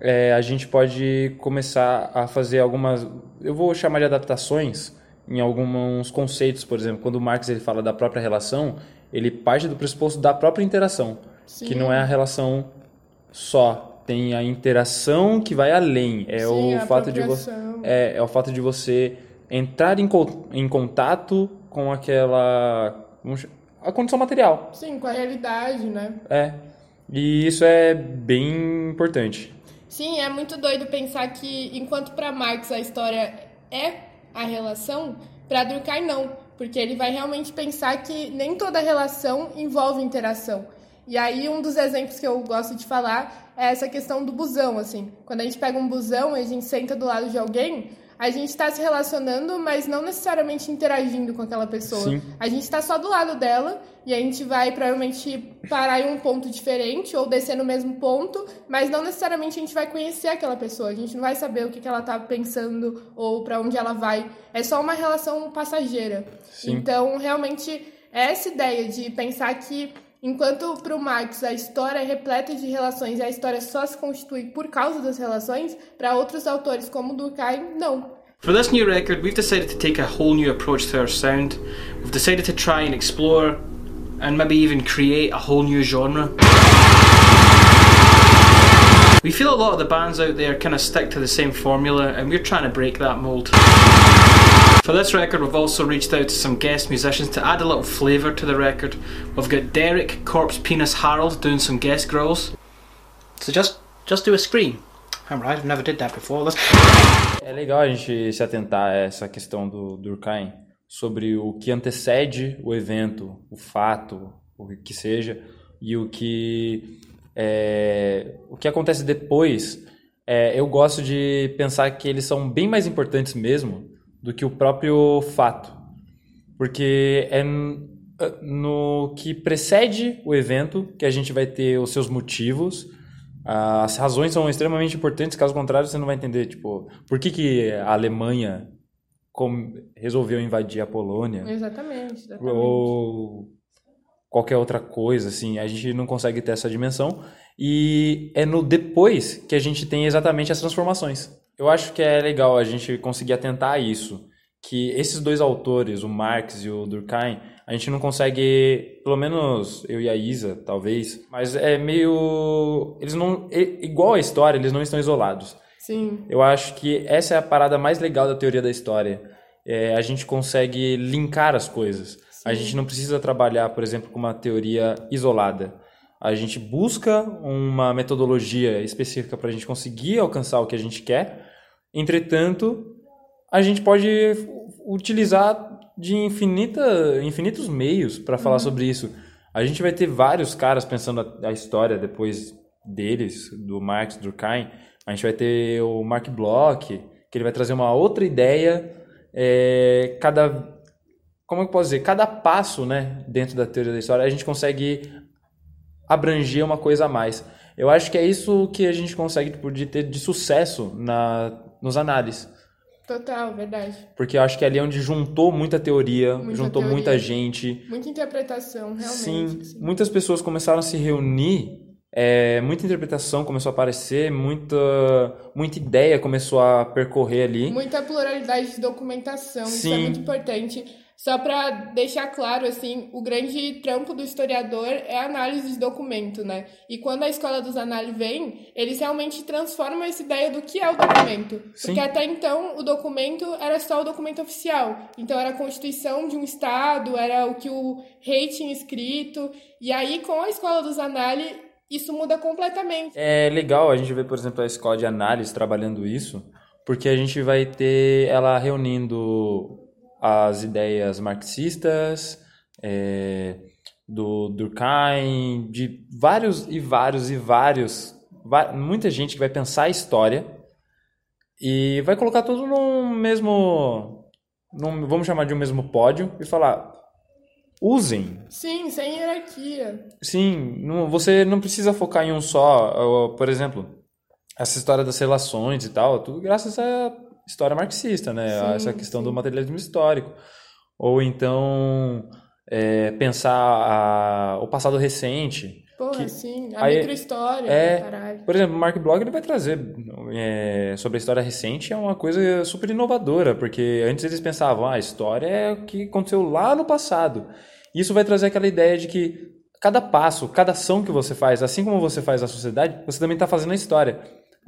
é, a gente pode começar a fazer algumas, eu vou chamar de adaptações em alguns conceitos, por exemplo, quando o Marx ele fala da própria relação, ele parte do pressuposto da própria interação, Sim. que não é a relação só, tem a interação que vai além, é Sim, o fato de é, é o fato de você entrar em, co- em contato com aquela vamos a condição material, Sim, com a realidade, né? é. E isso é bem importante. Sim, é muito doido pensar que enquanto para Marx a história é a relação, para Durkheim não, porque ele vai realmente pensar que nem toda relação envolve interação. E aí um dos exemplos que eu gosto de falar é essa questão do busão, assim. Quando a gente pega um busão e a gente senta do lado de alguém, a gente está se relacionando, mas não necessariamente interagindo com aquela pessoa. Sim. A gente está só do lado dela e a gente vai provavelmente parar em um ponto diferente ou descer no mesmo ponto, mas não necessariamente a gente vai conhecer aquela pessoa. A gente não vai saber o que, que ela tá pensando ou para onde ela vai. É só uma relação passageira. Sim. Então, realmente, essa ideia de pensar que enquanto para o Marx a história é repleta de relações e a história só se constitui por causa das relações, para outros autores como Durkheim, não. For this new record, we've decided to take a whole new approach to our sound. We've decided to try and explore and maybe even create a whole new genre. We feel a lot of the bands out there kind of stick to the same formula, and we're trying to break that mold. For this record, we've also reached out to some guest musicians to add a little flavour to the record. We've got Derek Corpse Penis Harold doing some guest growls. So just just do a scream. I'm right, I've never did that before. Let's É legal a gente se atentar a essa questão do Durkheim sobre o que antecede o evento, o fato, o que seja, e o que é, o que acontece depois. É, eu gosto de pensar que eles são bem mais importantes mesmo do que o próprio fato, porque é n- no que precede o evento que a gente vai ter os seus motivos. As razões são extremamente importantes, caso contrário você não vai entender, tipo, por que, que a Alemanha resolveu invadir a Polônia? Exatamente, exatamente. Ou qualquer outra coisa, assim, a gente não consegue ter essa dimensão. E é no depois que a gente tem exatamente as transformações. Eu acho que é legal a gente conseguir atentar a isso, que esses dois autores, o Marx e o Durkheim, a gente não consegue, pelo menos eu e a Isa, talvez, mas é meio eles não igual a história, eles não estão isolados. Sim. Eu acho que essa é a parada mais legal da teoria da história. É, a gente consegue linkar as coisas. Sim. A gente não precisa trabalhar, por exemplo, com uma teoria isolada. A gente busca uma metodologia específica para a gente conseguir alcançar o que a gente quer. Entretanto, a gente pode utilizar de infinita, infinitos meios para falar uhum. sobre isso. A gente vai ter vários caras pensando a, a história depois deles, do Marx Durkheim. A gente vai ter o Mark Bloch, que ele vai trazer uma outra ideia. É, cada como eu posso dizer, cada passo, né, dentro da teoria da história, a gente consegue abranger uma coisa a mais. Eu acho que é isso que a gente consegue tipo, de ter de sucesso na, nos análises. Total, verdade. Porque eu acho que ali é onde juntou muita teoria, muita juntou teoria, muita gente. Muita interpretação, realmente. Sim, assim. muitas pessoas começaram a se reunir, é, muita interpretação começou a aparecer, muita, muita ideia começou a percorrer ali. Muita pluralidade de documentação, Sim. isso é muito importante. Só para deixar claro, assim, o grande trampo do historiador é a análise de documento, né? E quando a escola dos análises vem, eles realmente transformam essa ideia do que é o documento. Sim. Porque até então o documento era só o documento oficial. Então era a constituição de um estado, era o que o rei tinha escrito. E aí, com a escola dos análises, isso muda completamente. É legal a gente ver, por exemplo, a escola de análise trabalhando isso, porque a gente vai ter ela reunindo as ideias marxistas, é, do Durkheim, de vários e vários e vários, muita gente que vai pensar a história e vai colocar tudo num mesmo, num, vamos chamar de um mesmo pódio e falar, usem. Sim, sem hierarquia. Sim, não, você não precisa focar em um só, por exemplo, essa história das relações e tal, tudo graças a história marxista, né? Sim, Essa questão sim. do materialismo histórico. Ou então é, pensar a, o passado recente. Porra, que, sim, a aí, microhistória, é, caralho. Por exemplo, o Mark Blog ele vai trazer é, sobre a história recente, é uma coisa super inovadora, porque antes eles pensavam, ah, a história é o que aconteceu lá no passado. Isso vai trazer aquela ideia de que cada passo, cada ação que você faz, assim como você faz a sociedade, você também está fazendo a história.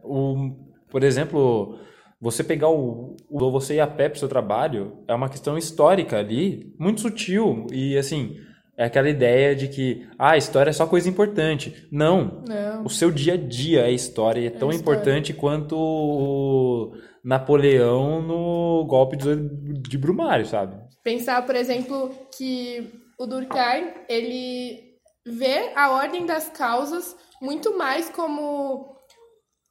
O, por exemplo, você pegar o, o você ir a pé para o seu trabalho é uma questão histórica ali, muito sutil e assim é aquela ideia de que ah, a história é só coisa importante. Não. Não. O seu dia a dia é história e é, é tão importante quanto o Napoleão no golpe de Brumário, sabe? Pensar, por exemplo, que o Durkheim, ele vê a ordem das causas muito mais como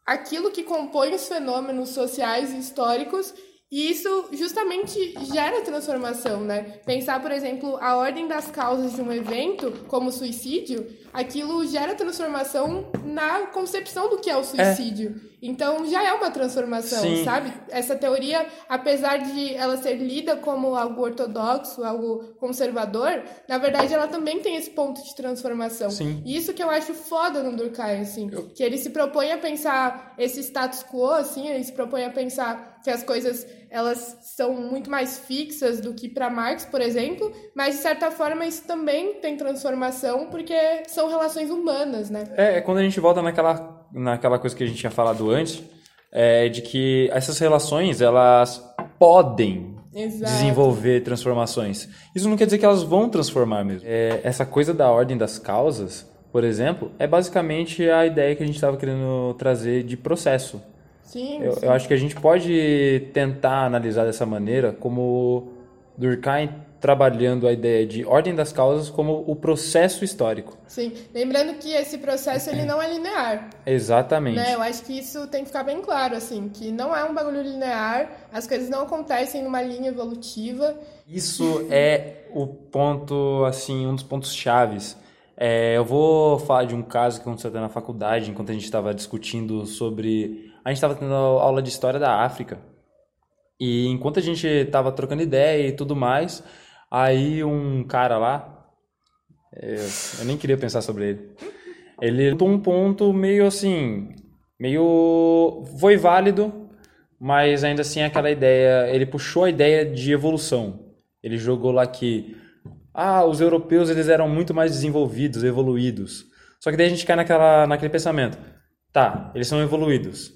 aquilo que compõe os fenômenos sociais e históricos e isso justamente gera transformação, né? Pensar, por exemplo, a ordem das causas de um evento, como suicídio, aquilo gera transformação na concepção do que é o suicídio. É. Então já é uma transformação, Sim. sabe? Essa teoria, apesar de ela ser lida como algo ortodoxo, algo conservador, na verdade ela também tem esse ponto de transformação. Sim. E isso que eu acho foda no Durkheim, assim, eu... que ele se propõe a pensar esse status quo, assim, ele se propõe a pensar que as coisas elas são muito mais fixas do que para Marx, por exemplo, mas de certa forma isso também tem transformação porque são relações humanas, né? É, é quando a gente volta naquela naquela coisa que a gente tinha falado antes, é de que essas relações elas podem Exato. desenvolver transformações. Isso não quer dizer que elas vão transformar mesmo. É, essa coisa da ordem das causas, por exemplo, é basicamente a ideia que a gente estava querendo trazer de processo. Sim, eu, sim. eu acho que a gente pode tentar analisar dessa maneira como Durkheim trabalhando a ideia de ordem das causas como o processo histórico. Sim, lembrando que esse processo ele não é linear. Exatamente. Né? Eu acho que isso tem que ficar bem claro, assim, que não é um bagulho linear, as coisas não acontecem numa linha evolutiva. Isso é o ponto, assim, um dos pontos chaves. É, eu vou falar de um caso que aconteceu até na faculdade, enquanto a gente estava discutindo sobre... A gente estava tendo aula de história da África. E enquanto a gente estava trocando ideia e tudo mais, Aí um cara lá, Eu, eu nem queria pensar sobre ele. Ele lutou um ponto meio assim, meio foi válido, mas ainda assim aquela ideia, ele puxou a ideia de evolução. Ele jogou lá que ah, os europeus eles eram muito mais desenvolvidos, evoluídos. Só que daí a gente cai naquela, naquele pensamento. Tá, eles são evoluídos.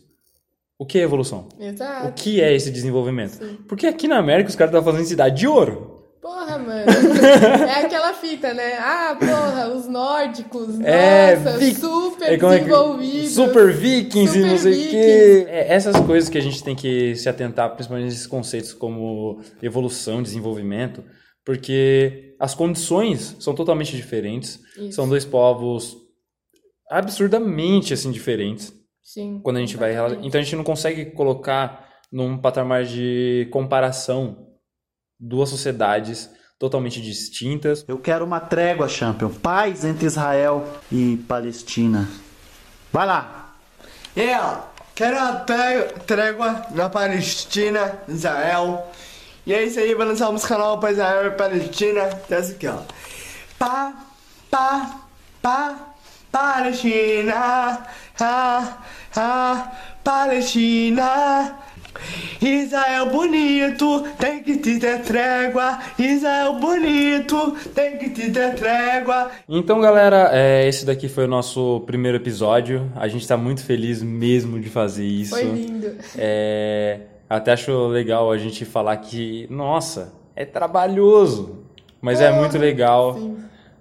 O que é evolução? Exato. O que é esse desenvolvimento? Sim. Porque aqui na América os caras estão fazendo cidade de ouro. Porra, mano. [laughs] é aquela fita, né? Ah, porra, os nórdicos, É, nossa, vi- super É é desenvolvidos. Super vikings e Super não sei o quê. É, essas coisas que a gente tem que se atentar, principalmente nesses conceitos como evolução, desenvolvimento, porque as condições são totalmente diferentes. Isso. São dois povos absurdamente assim diferentes. Sim. Quando a gente vai, então a gente não consegue colocar num patamar de comparação duas sociedades totalmente distintas. Eu quero uma trégua, Champion. Paz entre Israel e Palestina. Vai lá. Eu quero uma tré- trégua na Palestina, Israel. E é isso aí, vai lançar música nova pra Israel e Palestina. Tem essa aqui, ó. Pá, pá, pá, Palestina. Ah, ah, Palestina. Israel bonito, tem que te ter trégua. Israel bonito, tem que te ter trégua. Então, galera, é, esse daqui foi o nosso primeiro episódio. A gente tá muito feliz mesmo de fazer isso. Foi lindo. É, até acho legal a gente falar que, nossa, é trabalhoso, mas é muito legal. sim.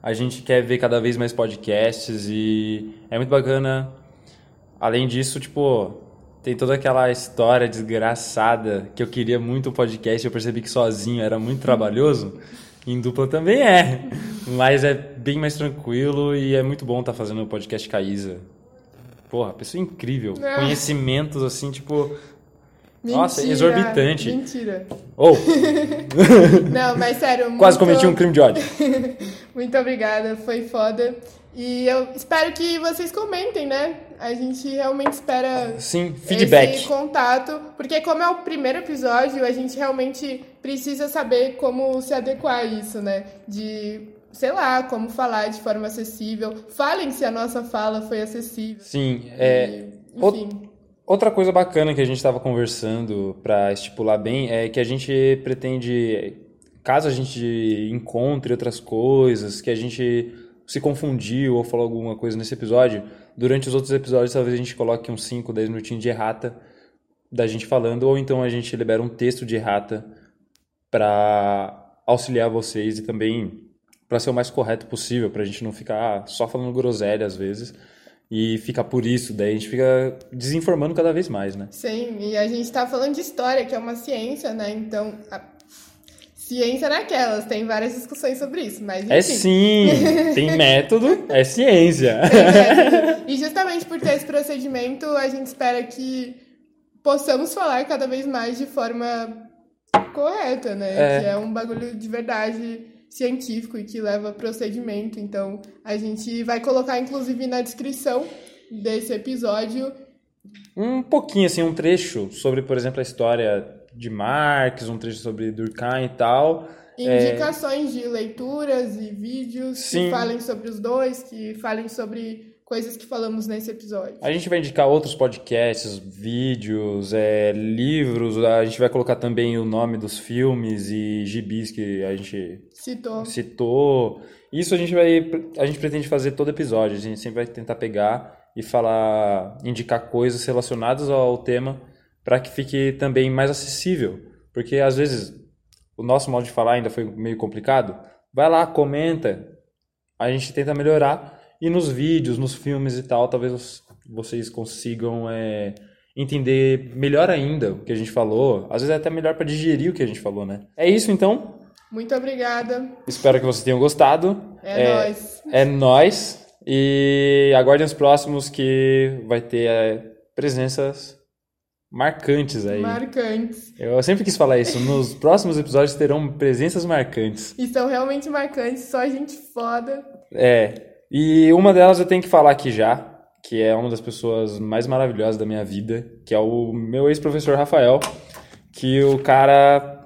A gente quer ver cada vez mais podcasts e é muito bacana. Além disso, tipo, tem toda aquela história desgraçada que eu queria muito um podcast, eu percebi que sozinho era muito trabalhoso. Em dupla também é, mas é bem mais tranquilo e é muito bom estar fazendo o podcast com a Isa. Porra, pessoa incrível. Ah. Conhecimentos assim, tipo, Mentira, nossa, exorbitante. Mentira. Ou, [laughs] Não, mas sério, quase muito- cometi um crime de ódio. [laughs] Muito obrigada, foi foda. E eu espero que vocês comentem, né? A gente realmente espera Sim, feedback. esse contato, porque como é o primeiro episódio, a gente realmente precisa saber como se adequar a isso, né? De, sei lá, como falar de forma acessível. Falem se a nossa fala foi acessível. Sim, é. Enfim. Outra coisa bacana que a gente estava conversando para estipular bem é que a gente pretende, caso a gente encontre outras coisas, que a gente se confundiu ou falou alguma coisa nesse episódio, durante os outros episódios talvez a gente coloque uns 5, 10 minutinhos de errata da gente falando, ou então a gente libera um texto de errata para auxiliar vocês e também para ser o mais correto possível, para a gente não ficar só falando groselha às vezes e ficar por isso, daí a gente fica desinformando cada vez mais, né? Sim, e a gente tá falando de história, que é uma ciência, né? Então, ciência naquelas, tem várias discussões sobre isso, mas enfim. É sim, tem [laughs] método, é ciência. E justamente por ter esse procedimento, a gente espera que possamos falar cada vez mais de forma correta, né? É. Que é um bagulho de verdade científico e que leva procedimento. Então, a gente vai colocar, inclusive, na descrição desse episódio Um pouquinho, assim, um trecho sobre, por exemplo, a história de Marx, um trecho sobre Durkheim e tal. É, indicações de leituras e vídeos Sim. que falem sobre os dois, que falem sobre coisas que falamos nesse episódio. A gente vai indicar outros podcasts, vídeos, é, livros, a gente vai colocar também o nome dos filmes e gibis que a gente Citou. citou. Isso a gente vai, a gente pretende fazer todo episódio, a gente sempre vai tentar pegar e falar, indicar coisas relacionadas ao tema para que fique também mais acessível, porque às vezes o nosso modo de falar ainda foi meio complicado. Vai lá, comenta, a gente tenta melhorar e nos vídeos, nos filmes e tal, talvez vocês consigam é, entender melhor ainda o que a gente falou. Às vezes é até melhor para digerir o que a gente falou, né? É isso então. Muito obrigada. Espero que vocês tenham gostado. É nóis. É nóis. E aguardem os próximos que vai ter é, presenças marcantes aí. Marcantes. Eu sempre quis falar isso. Nos [laughs] próximos episódios terão presenças marcantes. E são realmente marcantes, só gente foda. É. E uma delas eu tenho que falar aqui já, que é uma das pessoas mais maravilhosas da minha vida, que é o meu ex-professor Rafael, que o cara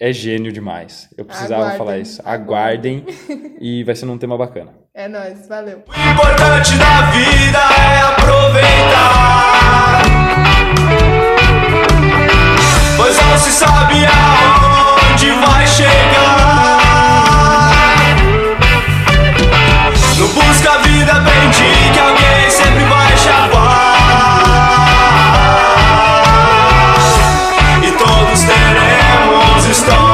é gênio demais. Eu precisava Aguardem. falar isso. Aguardem [laughs] e vai ser num tema bacana. É nóis, valeu. O importante da vida é aproveitar. pois não se sabe aonde vai chegar. Não busca a vida, aprendi que alguém sempre vai chavar. E todos teremos histórias.